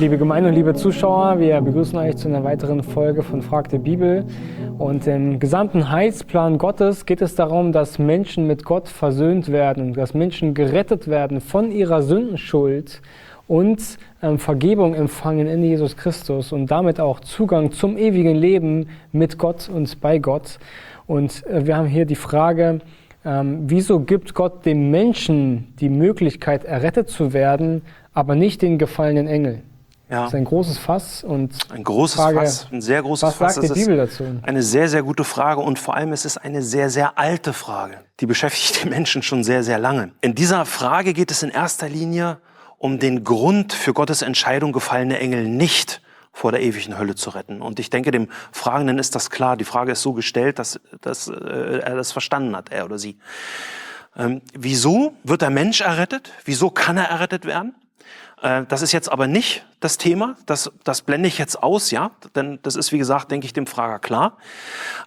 Liebe Gemeinde und liebe Zuschauer, wir begrüßen euch zu einer weiteren Folge von Frag der Bibel. Und im gesamten Heilsplan Gottes geht es darum, dass Menschen mit Gott versöhnt werden, dass Menschen gerettet werden von ihrer Sündenschuld und ähm, Vergebung empfangen in Jesus Christus und damit auch Zugang zum ewigen Leben mit Gott und bei Gott. Und äh, wir haben hier die Frage, ähm, wieso gibt Gott dem Menschen die Möglichkeit, errettet zu werden, aber nicht den gefallenen Engel? Ja. Das ist ein großes Fass und ein großes Frage, Fass, ein sehr großes was Fass. Was sagt die Bibel dazu? Eine sehr, sehr gute Frage und vor allem ist es eine sehr, sehr alte Frage. Die beschäftigt die Menschen schon sehr, sehr lange. In dieser Frage geht es in erster Linie um den Grund für Gottes Entscheidung, gefallene Engel nicht vor der ewigen Hölle zu retten. Und ich denke, dem Fragenden ist das klar. Die Frage ist so gestellt, dass, dass äh, er das verstanden hat, er oder sie. Ähm, wieso wird der Mensch errettet? Wieso kann er errettet werden? Äh, das ist jetzt aber nicht das Thema. Das, das blende ich jetzt aus, ja. Denn das ist, wie gesagt, denke ich, dem Frager klar.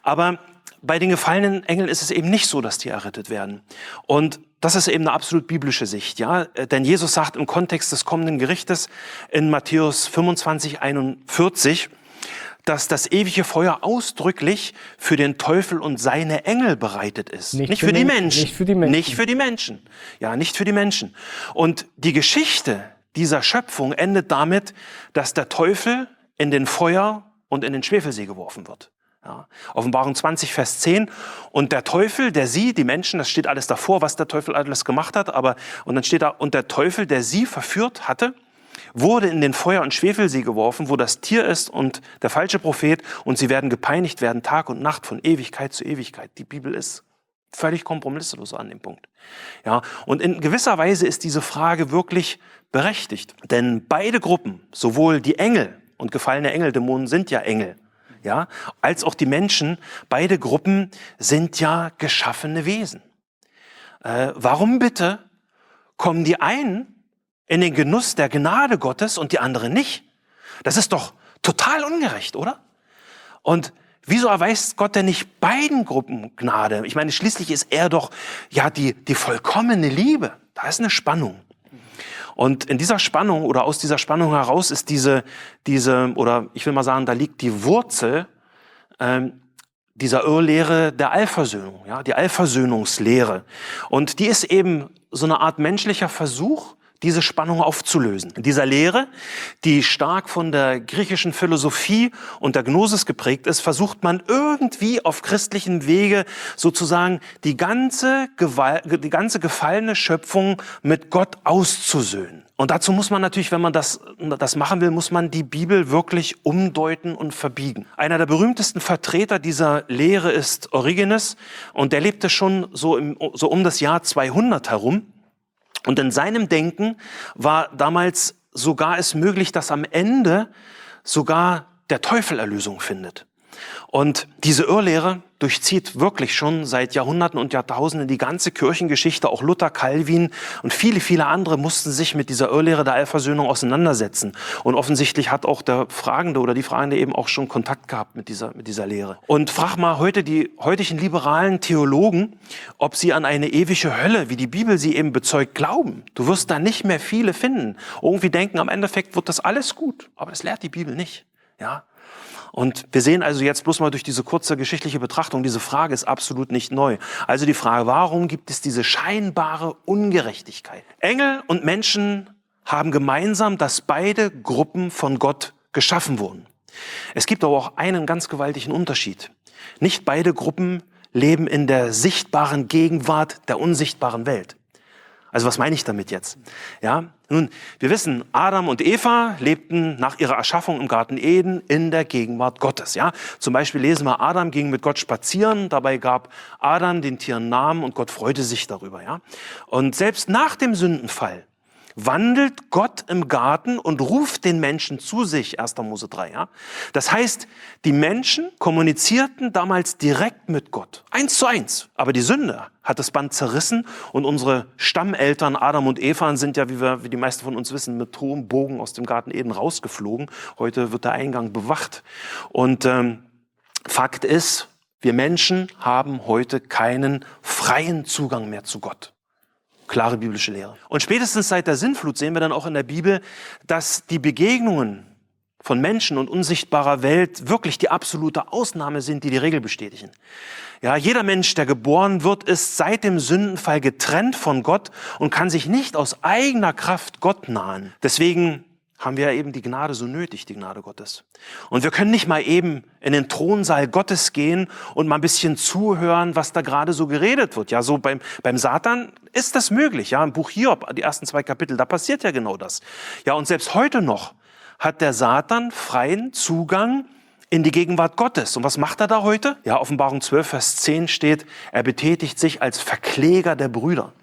Aber bei den gefallenen Engeln ist es eben nicht so, dass die errettet werden. Und das ist eben eine absolut biblische Sicht, ja. Denn Jesus sagt im Kontext des kommenden Gerichtes in Matthäus 25, 41, dass das ewige Feuer ausdrücklich für den Teufel und seine Engel bereitet ist. Nicht, nicht für, für die Menschen. Nicht für die Menschen. Nicht für die Menschen. Ja, nicht für die Menschen. Und die Geschichte dieser Schöpfung endet damit, dass der Teufel in den Feuer und in den Schwefelsee geworfen wird. Ja. Offenbarung 20, Vers 10. Und der Teufel, der sie, die Menschen, das steht alles davor, was der Teufel alles gemacht hat, aber, und dann steht da, und der Teufel, der sie verführt hatte, wurde in den Feuer- und Schwefelsee geworfen, wo das Tier ist und der falsche Prophet, und sie werden gepeinigt werden Tag und Nacht von Ewigkeit zu Ewigkeit. Die Bibel ist völlig kompromisslos an dem Punkt. Ja, und in gewisser Weise ist diese Frage wirklich berechtigt, denn beide Gruppen, sowohl die Engel und gefallene Engeldämonen sind ja Engel, ja, als auch die Menschen, beide Gruppen sind ja geschaffene Wesen. Äh, warum bitte kommen die einen in den Genuss der Gnade Gottes und die anderen nicht? Das ist doch total ungerecht, oder? Und Wieso erweist Gott denn nicht beiden Gruppen Gnade? Ich meine, schließlich ist er doch ja die, die vollkommene Liebe. Da ist eine Spannung. Und in dieser Spannung oder aus dieser Spannung heraus ist diese, diese oder ich will mal sagen, da liegt die Wurzel ähm, dieser Irrlehre der Allversöhnung, ja, die Allversöhnungslehre. Und die ist eben so eine Art menschlicher Versuch, diese Spannung aufzulösen. In dieser Lehre, die stark von der griechischen Philosophie und der Gnosis geprägt ist, versucht man irgendwie auf christlichen Wege sozusagen die ganze, Gewalt, die ganze gefallene Schöpfung mit Gott auszusöhnen. Und dazu muss man natürlich, wenn man das, das machen will, muss man die Bibel wirklich umdeuten und verbiegen. Einer der berühmtesten Vertreter dieser Lehre ist Origenes und der lebte schon so, im, so um das Jahr 200 herum. Und in seinem Denken war damals sogar es möglich, dass am Ende sogar der Teufel Erlösung findet. Und diese Irrlehre durchzieht wirklich schon seit Jahrhunderten und Jahrtausenden die ganze Kirchengeschichte. Auch Luther, Calvin und viele, viele andere mussten sich mit dieser Irrlehre der Allversöhnung auseinandersetzen. Und offensichtlich hat auch der Fragende oder die Fragende eben auch schon Kontakt gehabt mit dieser, mit dieser Lehre. Und frag mal heute die heutigen liberalen Theologen, ob sie an eine ewige Hölle, wie die Bibel sie eben bezeugt, glauben. Du wirst da nicht mehr viele finden. Irgendwie denken, am Endeffekt wird das alles gut. Aber das lehrt die Bibel nicht. Ja, und wir sehen also jetzt bloß mal durch diese kurze geschichtliche Betrachtung, diese Frage ist absolut nicht neu. Also die Frage, warum gibt es diese scheinbare Ungerechtigkeit? Engel und Menschen haben gemeinsam, dass beide Gruppen von Gott geschaffen wurden. Es gibt aber auch einen ganz gewaltigen Unterschied. Nicht beide Gruppen leben in der sichtbaren Gegenwart der unsichtbaren Welt. Also was meine ich damit jetzt? Ja, nun, wir wissen, Adam und Eva lebten nach ihrer Erschaffung im Garten Eden in der Gegenwart Gottes. Ja, zum Beispiel lesen wir, Adam ging mit Gott spazieren, dabei gab Adam den Tieren Namen und Gott freute sich darüber. Ja, und selbst nach dem Sündenfall wandelt Gott im Garten und ruft den Menschen zu sich, 1. Mose 3. Ja? Das heißt, die Menschen kommunizierten damals direkt mit Gott, eins zu eins. Aber die Sünde hat das Band zerrissen und unsere Stammeltern Adam und Eva sind ja, wie, wir, wie die meisten von uns wissen, mit hohem Bogen aus dem Garten Eden rausgeflogen. Heute wird der Eingang bewacht. Und ähm, Fakt ist, wir Menschen haben heute keinen freien Zugang mehr zu Gott. Klare biblische Lehre. Und spätestens seit der Sinnflut sehen wir dann auch in der Bibel, dass die Begegnungen von Menschen und unsichtbarer Welt wirklich die absolute Ausnahme sind, die die Regel bestätigen. Ja, jeder Mensch, der geboren wird, ist seit dem Sündenfall getrennt von Gott und kann sich nicht aus eigener Kraft Gott nahen. Deswegen haben wir eben die Gnade so nötig, die Gnade Gottes. Und wir können nicht mal eben in den Thronsaal Gottes gehen und mal ein bisschen zuhören, was da gerade so geredet wird. Ja, so beim, beim Satan ist das möglich. Ja, im Buch Hiob, die ersten zwei Kapitel, da passiert ja genau das. Ja, und selbst heute noch hat der Satan freien Zugang in die Gegenwart Gottes. Und was macht er da heute? Ja, Offenbarung 12, Vers 10 steht, er betätigt sich als Verkläger der Brüder.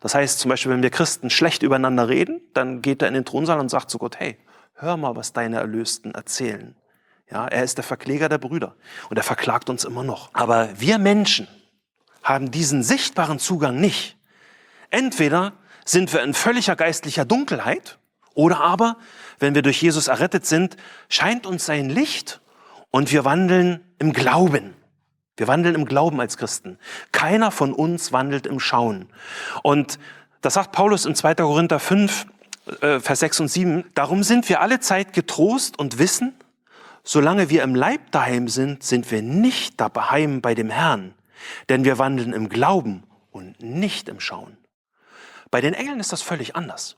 Das heißt zum Beispiel, wenn wir Christen schlecht übereinander reden, dann geht er in den Thronsaal und sagt zu Gott, hey, hör mal, was deine Erlösten erzählen. Ja, er ist der Verkläger der Brüder und er verklagt uns immer noch. Aber wir Menschen haben diesen sichtbaren Zugang nicht. Entweder sind wir in völliger geistlicher Dunkelheit oder aber, wenn wir durch Jesus errettet sind, scheint uns sein Licht und wir wandeln im Glauben. Wir wandeln im Glauben als Christen. Keiner von uns wandelt im Schauen. Und das sagt Paulus in 2. Korinther 5, äh, Vers 6 und 7. Darum sind wir alle Zeit getrost und wissen, solange wir im Leib daheim sind, sind wir nicht daheim bei dem Herrn. Denn wir wandeln im Glauben und nicht im Schauen. Bei den Engeln ist das völlig anders.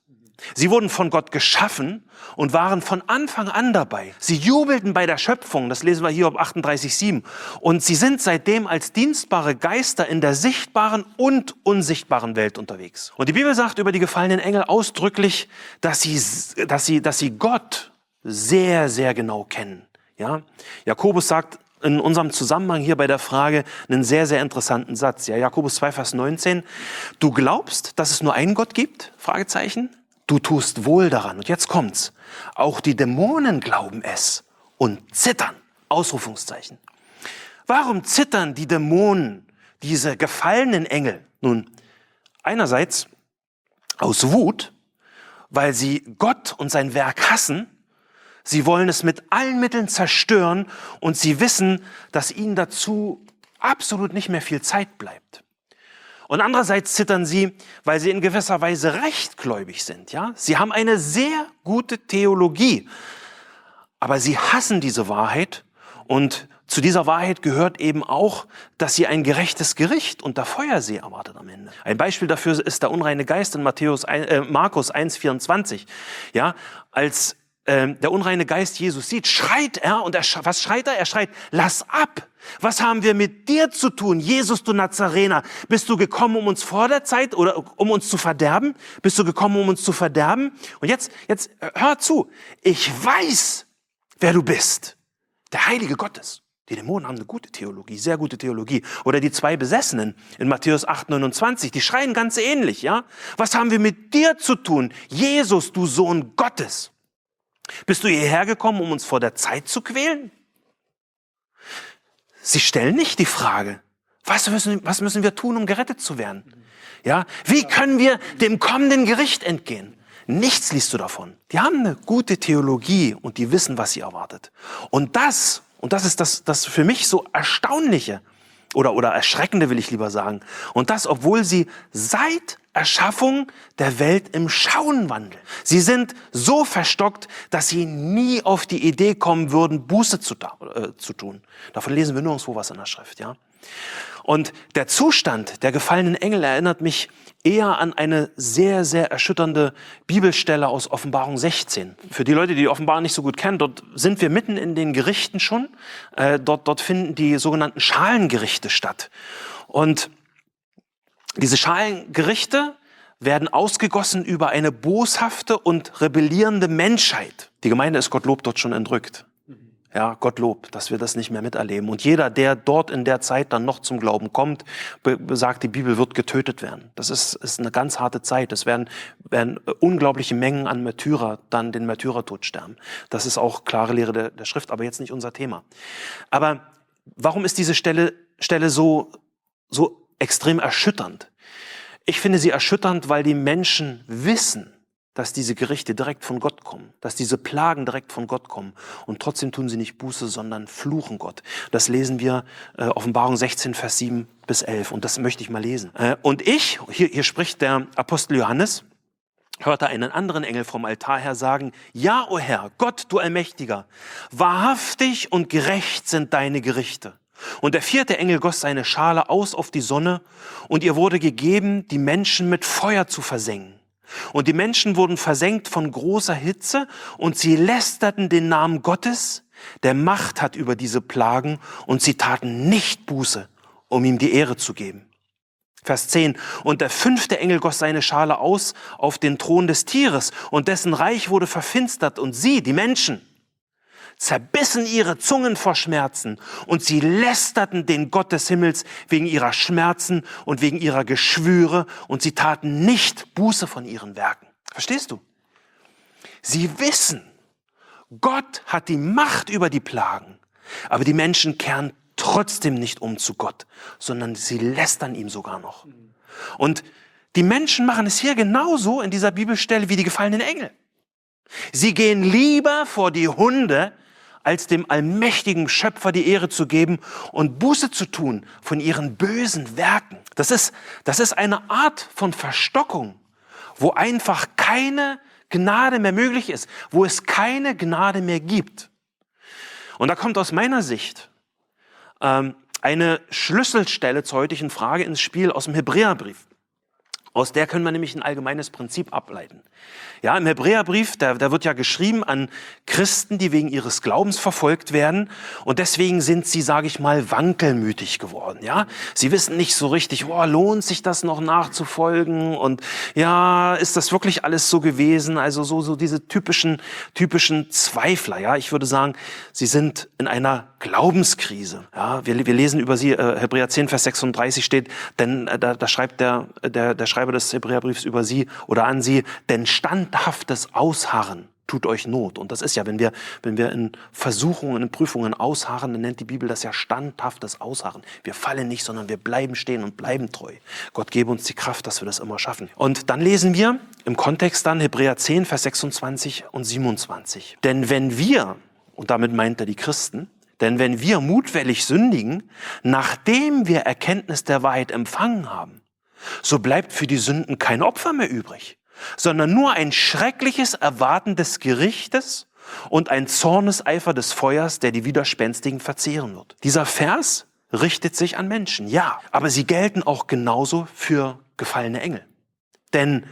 Sie wurden von Gott geschaffen und waren von Anfang an dabei. Sie jubelten bei der Schöpfung, das lesen wir hier auf 38,7. Und sie sind seitdem als dienstbare Geister in der sichtbaren und unsichtbaren Welt unterwegs. Und die Bibel sagt über die gefallenen Engel ausdrücklich, dass sie, dass sie, dass sie Gott sehr, sehr genau kennen. Ja? Jakobus sagt in unserem Zusammenhang hier bei der Frage einen sehr, sehr interessanten Satz. Ja, Jakobus 2, Vers 19. Du glaubst, dass es nur einen Gott gibt? Fragezeichen. Du tust wohl daran. Und jetzt kommt's. Auch die Dämonen glauben es und zittern. Ausrufungszeichen. Warum zittern die Dämonen, diese gefallenen Engel? Nun, einerseits aus Wut, weil sie Gott und sein Werk hassen. Sie wollen es mit allen Mitteln zerstören und sie wissen, dass ihnen dazu absolut nicht mehr viel Zeit bleibt. Und andererseits zittern sie, weil sie in gewisser Weise rechtgläubig sind. Ja? Sie haben eine sehr gute Theologie, aber sie hassen diese Wahrheit und zu dieser Wahrheit gehört eben auch, dass sie ein gerechtes Gericht unter Feuersee erwartet am Ende. Ein Beispiel dafür ist der unreine Geist in Matthäus, äh, Markus 1,24. Ja, als äh, der unreine Geist Jesus sieht, schreit er und er, was schreit er? Er schreit, lass ab. Was haben wir mit dir zu tun, Jesus, du Nazarener? Bist du gekommen, um uns vor der Zeit oder um uns zu verderben? Bist du gekommen, um uns zu verderben? Und jetzt, jetzt hör zu. Ich weiß, wer du bist. Der Heilige Gottes. Die Dämonen haben eine gute Theologie, sehr gute Theologie. Oder die zwei Besessenen in Matthäus 8, 29, die schreien ganz ähnlich, ja? Was haben wir mit dir zu tun? Jesus, du Sohn Gottes. Bist du hierher gekommen, um uns vor der Zeit zu quälen? Sie stellen nicht die Frage, was müssen, was müssen wir tun, um gerettet zu werden? Ja, wie können wir dem kommenden Gericht entgehen? Nichts liest du davon. Die haben eine gute Theologie und die wissen, was sie erwartet. Und das, und das ist das, das für mich so erstaunliche oder, oder erschreckende, will ich lieber sagen. Und das, obwohl sie seit Erschaffung der Welt im Schauen wandeln. Sie sind so verstockt, dass sie nie auf die Idee kommen würden, Buße zu, äh, zu tun. Davon lesen wir nirgendwo was in der Schrift, ja. Und der Zustand der gefallenen Engel erinnert mich eher an eine sehr, sehr erschütternde Bibelstelle aus Offenbarung 16. Für die Leute, die die Offenbarung nicht so gut kennen, dort sind wir mitten in den Gerichten schon. Äh, dort, dort finden die sogenannten Schalengerichte statt. Und diese Schalengerichte werden ausgegossen über eine boshafte und rebellierende Menschheit. Die Gemeinde ist Gottlob dort schon entrückt. Ja, Gottlob, dass wir das nicht mehr miterleben. Und jeder, der dort in der Zeit dann noch zum Glauben kommt, sagt, die Bibel wird getötet werden. Das ist, ist eine ganz harte Zeit. Es werden, werden unglaubliche Mengen an Märtyrer dann den Märtyrertod sterben. Das ist auch klare Lehre der, der Schrift, aber jetzt nicht unser Thema. Aber warum ist diese Stelle, Stelle so, so extrem erschütternd. Ich finde sie erschütternd, weil die Menschen wissen, dass diese Gerichte direkt von Gott kommen, dass diese Plagen direkt von Gott kommen. Und trotzdem tun sie nicht Buße, sondern fluchen Gott. Das lesen wir äh, Offenbarung 16, Vers 7 bis 11. Und das möchte ich mal lesen. Äh, und ich, hier, hier spricht der Apostel Johannes, hörte einen anderen Engel vom Altar her sagen, Ja, o Herr, Gott, du Allmächtiger, wahrhaftig und gerecht sind deine Gerichte. Und der vierte Engel goss seine Schale aus auf die Sonne, und ihr wurde gegeben, die Menschen mit Feuer zu versengen. Und die Menschen wurden versenkt von großer Hitze und sie lästerten den Namen Gottes, der Macht hat über diese Plagen und sie taten nicht Buße, um ihm die Ehre zu geben. Vers 10. Und der fünfte Engel goss seine Schale aus auf den Thron des Tieres und dessen Reich wurde verfinstert und sie, die Menschen, zerbissen ihre Zungen vor Schmerzen und sie lästerten den Gott des Himmels wegen ihrer Schmerzen und wegen ihrer Geschwüre und sie taten nicht Buße von ihren Werken. Verstehst du? Sie wissen, Gott hat die Macht über die Plagen, aber die Menschen kehren trotzdem nicht um zu Gott, sondern sie lästern ihm sogar noch. Und die Menschen machen es hier genauso in dieser Bibelstelle wie die gefallenen Engel. Sie gehen lieber vor die Hunde, als dem allmächtigen Schöpfer die Ehre zu geben und Buße zu tun von ihren bösen Werken. Das ist, das ist eine Art von Verstockung, wo einfach keine Gnade mehr möglich ist, wo es keine Gnade mehr gibt. Und da kommt aus meiner Sicht ähm, eine Schlüsselstelle zur heutigen Frage ins Spiel aus dem Hebräerbrief. Aus der können wir nämlich ein allgemeines Prinzip ableiten. Ja, im Hebräerbrief, da, da wird ja geschrieben an Christen, die wegen ihres Glaubens verfolgt werden und deswegen sind sie, sage ich mal, wankelmütig geworden. Ja, sie wissen nicht so richtig, oh, lohnt sich das noch nachzufolgen und ja, ist das wirklich alles so gewesen? Also so so diese typischen typischen Zweifler. Ja, ich würde sagen, sie sind in einer Glaubenskrise. Ja, wir, wir lesen über sie äh, Hebräer 10 Vers 36 steht, denn äh, da, da schreibt der der der Schreiber des Hebräerbriefs über sie oder an sie, denn standhaftes Ausharren tut euch Not. Und das ist ja, wenn wir, wenn wir in Versuchungen, in Prüfungen ausharren, dann nennt die Bibel das ja standhaftes Ausharren. Wir fallen nicht, sondern wir bleiben stehen und bleiben treu. Gott gebe uns die Kraft, dass wir das immer schaffen. Und dann lesen wir im Kontext dann Hebräer 10, Vers 26 und 27. Denn wenn wir, und damit meint er die Christen, denn wenn wir mutwillig sündigen, nachdem wir Erkenntnis der Wahrheit empfangen haben, so bleibt für die Sünden kein Opfer mehr übrig, sondern nur ein schreckliches Erwarten des Gerichtes und ein Zorneseifer des Feuers, der die Widerspenstigen verzehren wird. Dieser Vers richtet sich an Menschen, ja, aber sie gelten auch genauso für gefallene Engel. Denn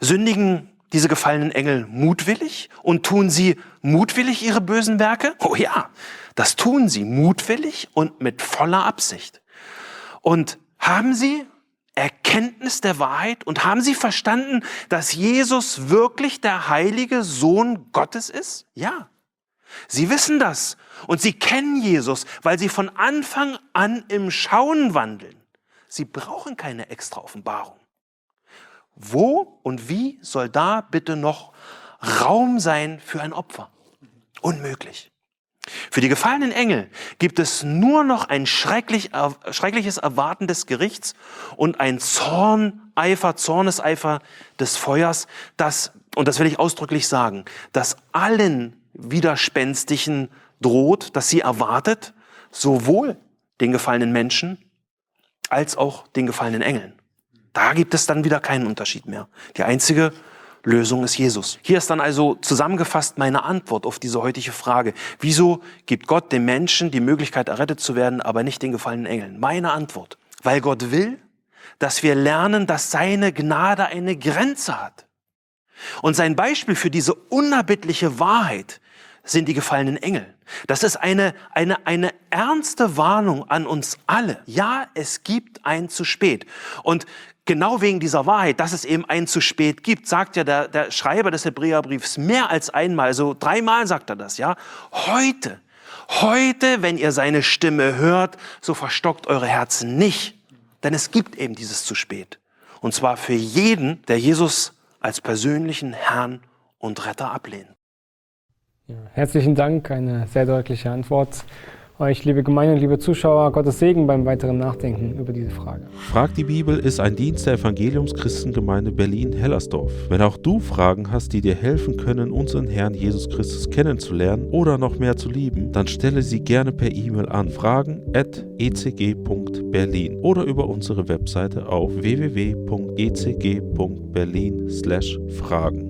sündigen diese gefallenen Engel mutwillig und tun sie mutwillig ihre bösen Werke? Oh ja, das tun sie mutwillig und mit voller Absicht. Und haben sie Erkenntnis der Wahrheit und haben Sie verstanden, dass Jesus wirklich der heilige Sohn Gottes ist? Ja. Sie wissen das und Sie kennen Jesus, weil Sie von Anfang an im Schauen wandeln. Sie brauchen keine extra Offenbarung. Wo und wie soll da bitte noch Raum sein für ein Opfer? Unmöglich. Für die gefallenen Engel gibt es nur noch ein schrecklich, schreckliches Erwarten des Gerichts und ein Zorneifer, Zorneseifer des Feuers, das, und das will ich ausdrücklich sagen, das allen Widerspenstigen droht, dass sie erwartet, sowohl den gefallenen Menschen als auch den gefallenen Engeln. Da gibt es dann wieder keinen Unterschied mehr. Die einzige Lösung ist Jesus. Hier ist dann also zusammengefasst meine Antwort auf diese heutige Frage. Wieso gibt Gott dem Menschen die Möglichkeit, errettet zu werden, aber nicht den gefallenen Engeln? Meine Antwort. Weil Gott will, dass wir lernen, dass seine Gnade eine Grenze hat. Und sein Beispiel für diese unerbittliche Wahrheit sind die gefallenen Engel. Das ist eine, eine, eine ernste Warnung an uns alle. Ja, es gibt ein zu spät. Und genau wegen dieser Wahrheit, dass es eben ein zu spät gibt, sagt ja der, der Schreiber des Hebräerbriefs mehr als einmal, so dreimal sagt er das, ja. Heute, heute, wenn ihr seine Stimme hört, so verstockt eure Herzen nicht. Denn es gibt eben dieses zu spät. Und zwar für jeden, der Jesus als persönlichen Herrn und Retter ablehnt. Ja, herzlichen Dank, eine sehr deutliche Antwort. Euch, liebe Gemeinde und liebe Zuschauer, Gottes Segen beim weiteren Nachdenken über diese Frage. Frag die Bibel ist ein Dienst der Evangeliumschristengemeinde Berlin-Hellersdorf. Wenn auch du Fragen hast, die dir helfen können, unseren Herrn Jesus Christus kennenzulernen oder noch mehr zu lieben, dann stelle sie gerne per E-Mail an fragen.ecg.berlin oder über unsere Webseite auf www.ecg.berlin/fragen.